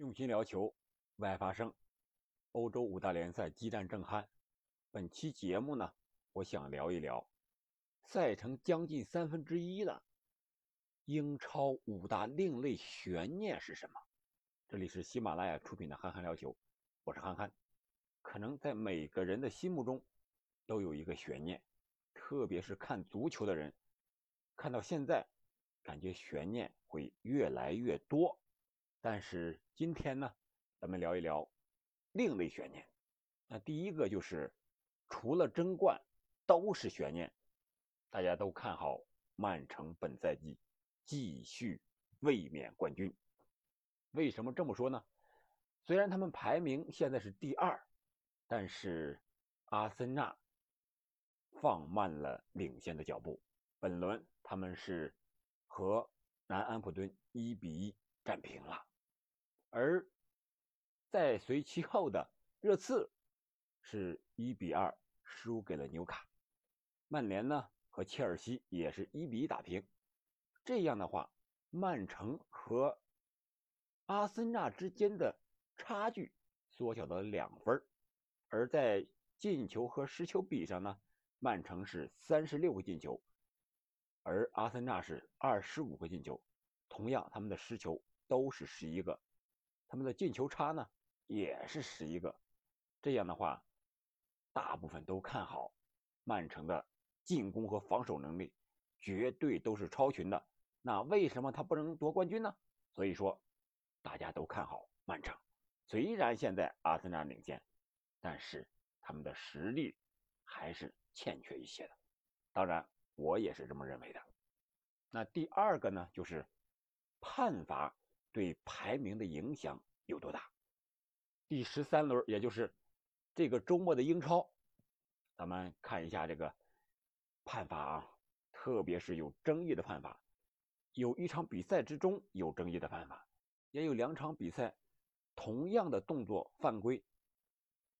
用心聊球，外发生。欧洲五大联赛激战正酣。本期节目呢，我想聊一聊赛程将近三分之一了，英超五大另类悬念是什么？这里是喜马拉雅出品的《憨憨聊球》，我是憨憨。可能在每个人的心目中都有一个悬念，特别是看足球的人，看到现在，感觉悬念会越来越多。但是今天呢，咱们聊一聊另类悬念。那第一个就是，除了争冠都是悬念，大家都看好曼城本赛季继续卫冕冠军。为什么这么说呢？虽然他们排名现在是第二，但是阿森纳放慢了领先的脚步。本轮他们是和南安普敦一比一战平了。而在随其后的热刺是一比二输给了纽卡，曼联呢和切尔西也是一比一打平。这样的话，曼城和阿森纳之间的差距缩小到了两分而在进球和失球比上呢，曼城是三十六个进球，而阿森纳是二十五个进球，同样他们的失球都是十一个。他们的进球差呢，也是十一个。这样的话，大部分都看好曼城的进攻和防守能力，绝对都是超群的。那为什么他不能夺冠军呢？所以说，大家都看好曼城。虽然现在阿森纳领先，但是他们的实力还是欠缺一些的。当然，我也是这么认为的。那第二个呢，就是判罚。对排名的影响有多大？第十三轮，也就是这个周末的英超，咱们看一下这个判罚啊，特别是有争议的判罚。有一场比赛之中有争议的判罚，也有两场比赛同样的动作犯规，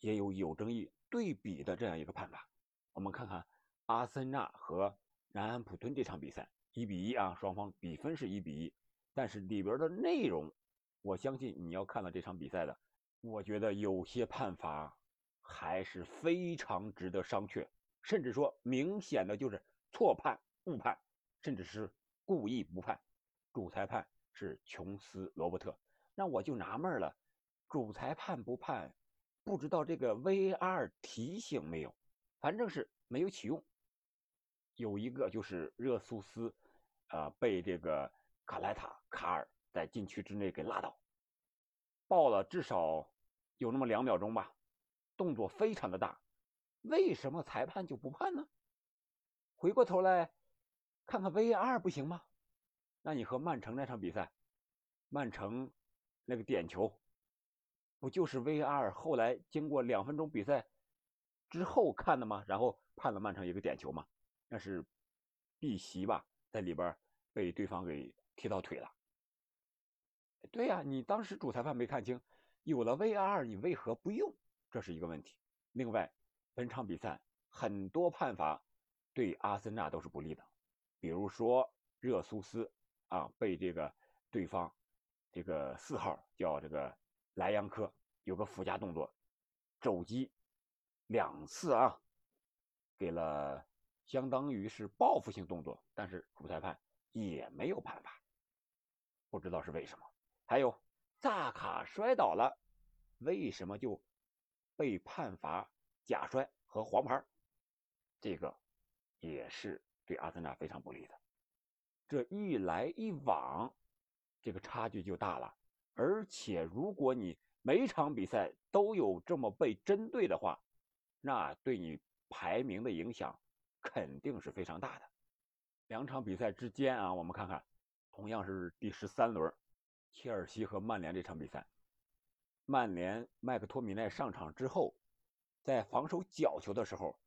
也有有争议对比的这样一个判罚。我们看看阿森纳和南安普敦这场比赛，一比一啊，双方比分是一比一。但是里边的内容，我相信你要看了这场比赛的，我觉得有些判罚还是非常值得商榷，甚至说明显的就是错判、误判，甚至是故意不判。主裁判是琼斯·罗伯特，那我就纳闷了，主裁判不判，不知道这个 VAR 提醒没有，反正是没有启用。有一个就是热苏斯，啊，被这个。卡莱塔卡尔在禁区之内给拉倒，爆了至少有那么两秒钟吧，动作非常的大，为什么裁判就不判呢？回过头来看看 VAR 不行吗？那你和曼城那场比赛，曼城那个点球，不就是 VAR 后来经过两分钟比赛之后看的吗？然后判了曼城一个点球吗？那是碧玺吧，在里边被对方给。踢到腿了，对呀，你当时主裁判没看清，有了 VAR 你为何不用？这是一个问题。另外，本场比赛很多判罚对阿森纳都是不利的，比如说热苏斯啊被这个对方这个四号叫这个莱扬科有个附加动作，肘击两次啊，给了相当于是报复性动作，但是主裁判也没有判罚。不知道是为什么，还有萨卡摔倒了，为什么就被判罚假摔和黄牌？这个也是对阿森纳非常不利的。这一来一往，这个差距就大了。而且，如果你每场比赛都有这么被针对的话，那对你排名的影响肯定是非常大的。两场比赛之间啊，我们看看。同样是第十三轮，切尔西和曼联这场比赛，曼联麦克托米奈上场之后，在防守角球的时候，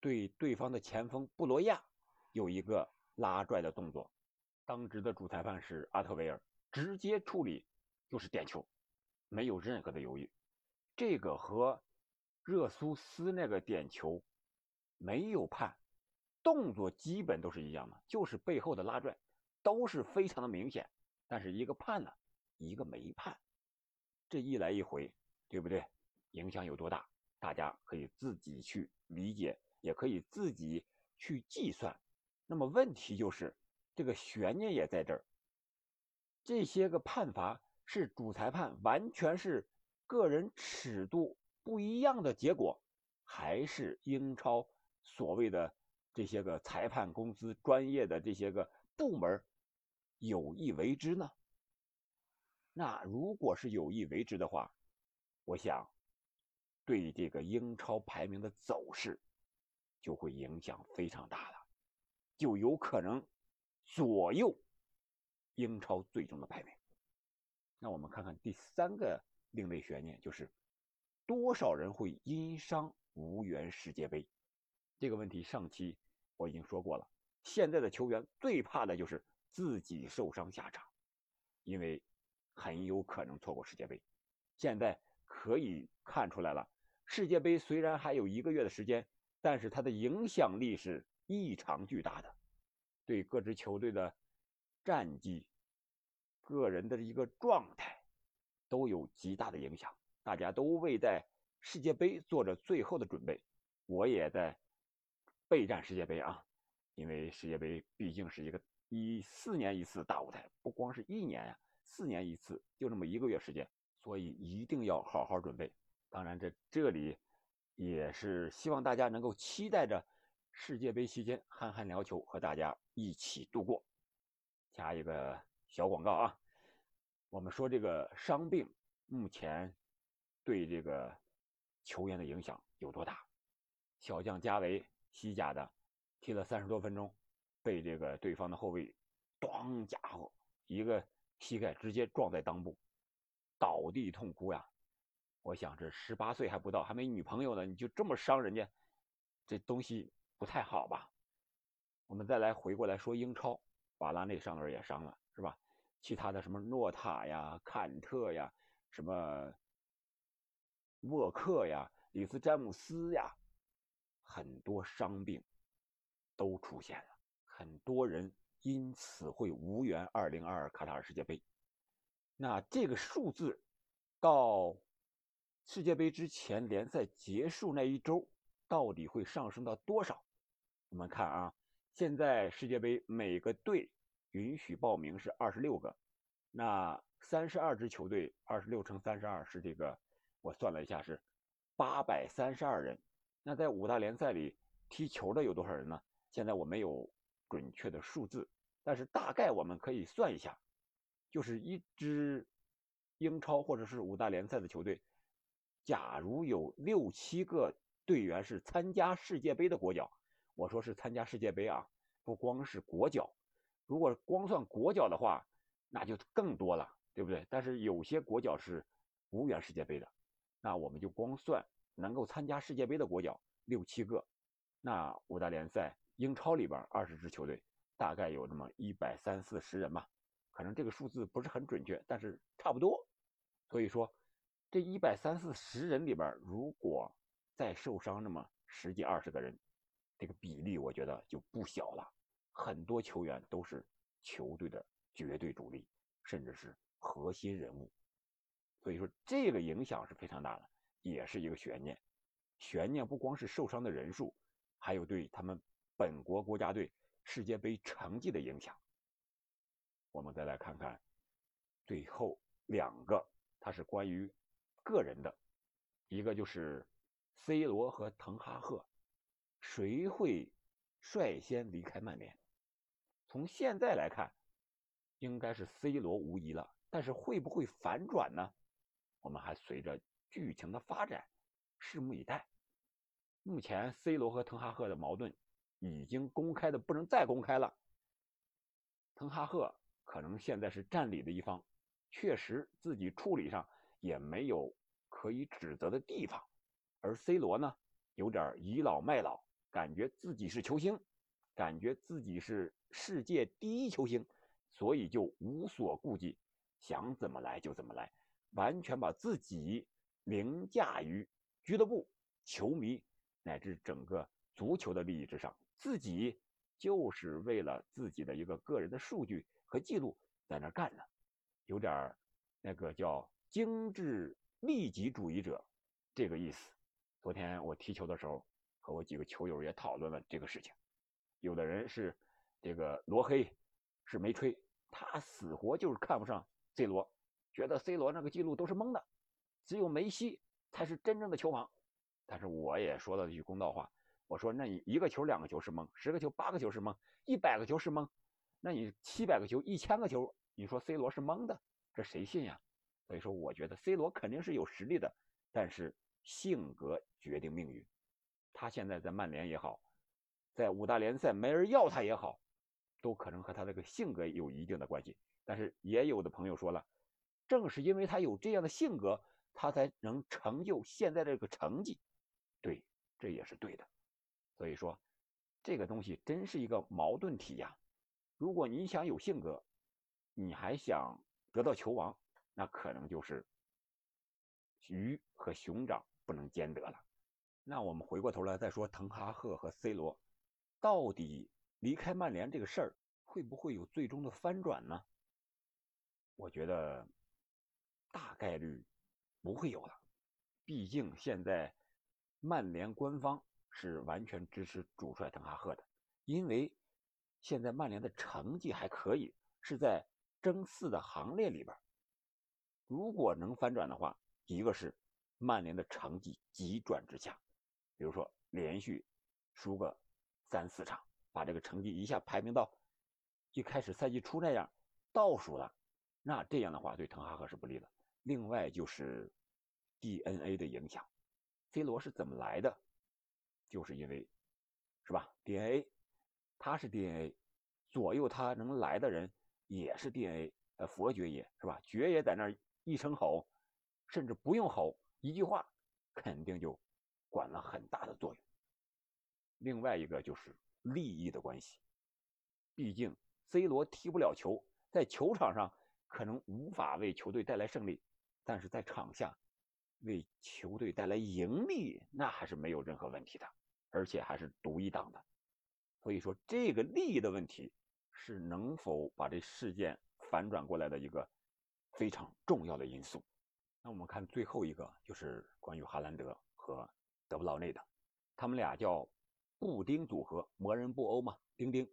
对对方的前锋布罗亚有一个拉拽的动作，当值的主裁判是阿特维尔，直接处理就是点球，没有任何的犹豫。这个和热苏斯那个点球没有判，动作基本都是一样的，就是背后的拉拽。都是非常的明显，但是一个判呢，一个没判，这一来一回，对不对？影响有多大？大家可以自己去理解，也可以自己去计算。那么问题就是，这个悬念也在这儿。这些个判罚是主裁判完全是个人尺度不一样的结果，还是英超所谓的这些个裁判公司专业的这些个部门有意为之呢？那如果是有意为之的话，我想对这个英超排名的走势就会影响非常大了，就有可能左右。英超最终的排名。那我们看看第三个另类悬念，就是多少人会因伤无缘世界杯？这个问题上期我已经说过了。现在的球员最怕的就是自己受伤下场，因为很有可能错过世界杯。现在可以看出来了，世界杯虽然还有一个月的时间，但是它的影响力是异常巨大的，对各支球队的。战绩、个人的一个状态都有极大的影响。大家都为在世界杯做着最后的准备，我也在备战世界杯啊！因为世界杯毕竟是一个一四年一次大舞台，不光是一年呀，四年一次，就这么一个月时间，所以一定要好好准备。当然，这这里也是希望大家能够期待着世界杯期间憨憨聊球，和大家一起度过。加一个小广告啊，我们说这个伤病目前对这个球员的影响有多大？小将加维西甲的踢了三十多分钟，被这个对方的后卫，咣家伙一个膝盖直接撞在裆部，倒地痛哭呀！我想这十八岁还不到，还没女朋友呢，你就这么伤人家，这东西不太好吧？我们再来回过来说英超。瓦拉内上轮也伤了，是吧？其他的什么诺塔呀、坎特呀、什么沃克呀、里斯詹姆斯呀，很多伤病都出现了，很多人因此会无缘2022卡塔尔世界杯。那这个数字到世界杯之前联赛结束那一周，到底会上升到多少？我们看啊。现在世界杯每个队允许报名是二十六个，那三十二支球队，二十六乘三十二是这个，我算了一下是八百三十二人。那在五大联赛里踢球的有多少人呢？现在我没有准确的数字，但是大概我们可以算一下，就是一支英超或者是五大联赛的球队，假如有六七个队员是参加世界杯的国脚。我说是参加世界杯啊，不光是国脚，如果光算国脚的话，那就更多了，对不对？但是有些国脚是无缘世界杯的，那我们就光算能够参加世界杯的国脚六七个，那五大联赛英超里边二十支球队，大概有这么一百三四十人吧，可能这个数字不是很准确，但是差不多。所以说，这一百三四十人里边，如果再受伤那么十几二十个人。这个比例我觉得就不小了，很多球员都是球队的绝对主力，甚至是核心人物，所以说这个影响是非常大的，也是一个悬念。悬念不光是受伤的人数，还有对他们本国国家队世界杯成绩的影响。我们再来看看最后两个，它是关于个人的，一个就是 C 罗和滕哈赫。谁会率先离开曼联？从现在来看，应该是 C 罗无疑了。但是会不会反转呢？我们还随着剧情的发展，拭目以待。目前 C 罗和滕哈赫的矛盾已经公开的不能再公开了。滕哈赫可能现在是占理的一方，确实自己处理上也没有可以指责的地方，而 C 罗呢，有点倚老卖老。感觉自己是球星，感觉自己是世界第一球星，所以就无所顾忌，想怎么来就怎么来，完全把自己凌驾于俱乐部、球迷乃至整个足球的利益之上。自己就是为了自己的一个个人的数据和记录在那干呢，有点那个叫精致利己主义者这个意思。昨天我踢球的时候，和我几个球友也讨论了这个事情。有的人是这个罗黑，是没吹，他死活就是看不上 C 罗，觉得 C 罗那个记录都是蒙的，只有梅西才是真正的球王。但是我也说了一句公道话，我说那你一个球两个球是蒙，十个球八个球是蒙，一百个球是蒙，那你七百个球一千个球，你说 C 罗是蒙的，这谁信呀？所以说，我觉得 C 罗肯定是有实力的，但是性格决定命运。他现在在曼联也好，在五大联赛没人要他也好，都可能和他这个性格有一定的关系。但是也有的朋友说了，正是因为他有这样的性格，他才能成就现在这个成绩。对，这也是对的。所以说，这个东西真是一个矛盾体呀。如果你想有性格，你还想得到球王。那可能就是鱼和熊掌不能兼得了。那我们回过头来再说，滕哈赫和 C 罗到底离开曼联这个事儿会不会有最终的翻转呢？我觉得大概率不会有了。毕竟现在曼联官方是完全支持主帅滕哈赫的，因为现在曼联的成绩还可以，是在争四的行列里边。如果能翻转的话，一个是曼联的成绩急转直下，比如说连续输个三四场，把这个成绩一下排名到一开始赛季初那样倒数了，那这样的话对滕哈赫是不利的。另外就是 DNA 的影响，C 罗是怎么来的？就是因为是吧？DNA，他是 DNA，左右他能来的人也是 DNA，呃，佛爵爷是吧？爵爷在那儿。一声吼，甚至不用吼，一句话，肯定就管了很大的作用。另外一个就是利益的关系，毕竟 C 罗踢不了球，在球场上可能无法为球队带来胜利，但是在场下为球队带来盈利，那还是没有任何问题的，而且还是独一档的。所以说，这个利益的问题是能否把这事件反转过来的一个。非常重要的因素。那我们看最后一个，就是关于哈兰德和德布劳内的，他们俩叫布丁组合，魔人布欧嘛，丁丁，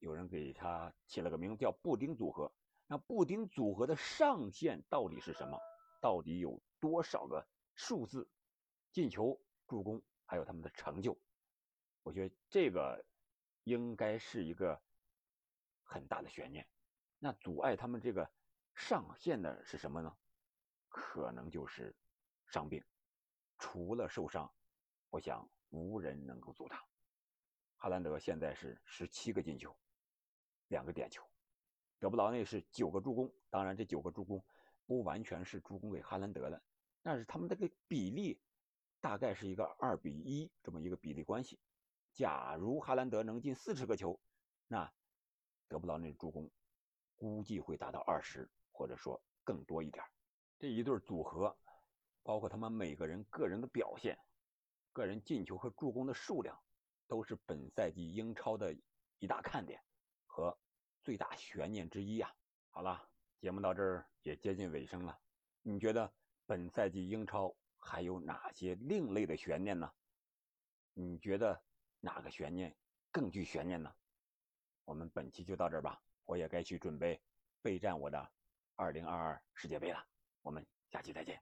有人给他起了个名字叫布丁组合。那布丁组合的上限到底是什么？到底有多少个数字？进球、助攻，还有他们的成就？我觉得这个应该是一个很大的悬念。那阻碍他们这个。上限的是什么呢？可能就是伤病。除了受伤，我想无人能够阻挡。哈兰德现在是十七个进球，两个点球；德布劳内是九个助攻。当然，这九个助攻不完全是助攻给哈兰德的，但是他们这个比例大概是一个二比一这么一个比例关系。假如哈兰德能进四十个球，那德布劳内的助攻估计会达到二十。或者说更多一点，这一对组合，包括他们每个人个人的表现、个人进球和助攻的数量，都是本赛季英超的一大看点和最大悬念之一啊！好了，节目到这儿也接近尾声了，你觉得本赛季英超还有哪些另类的悬念呢？你觉得哪个悬念更具悬念呢？我们本期就到这儿吧，我也该去准备备战我的。二零二二世界杯了，我们下期再见。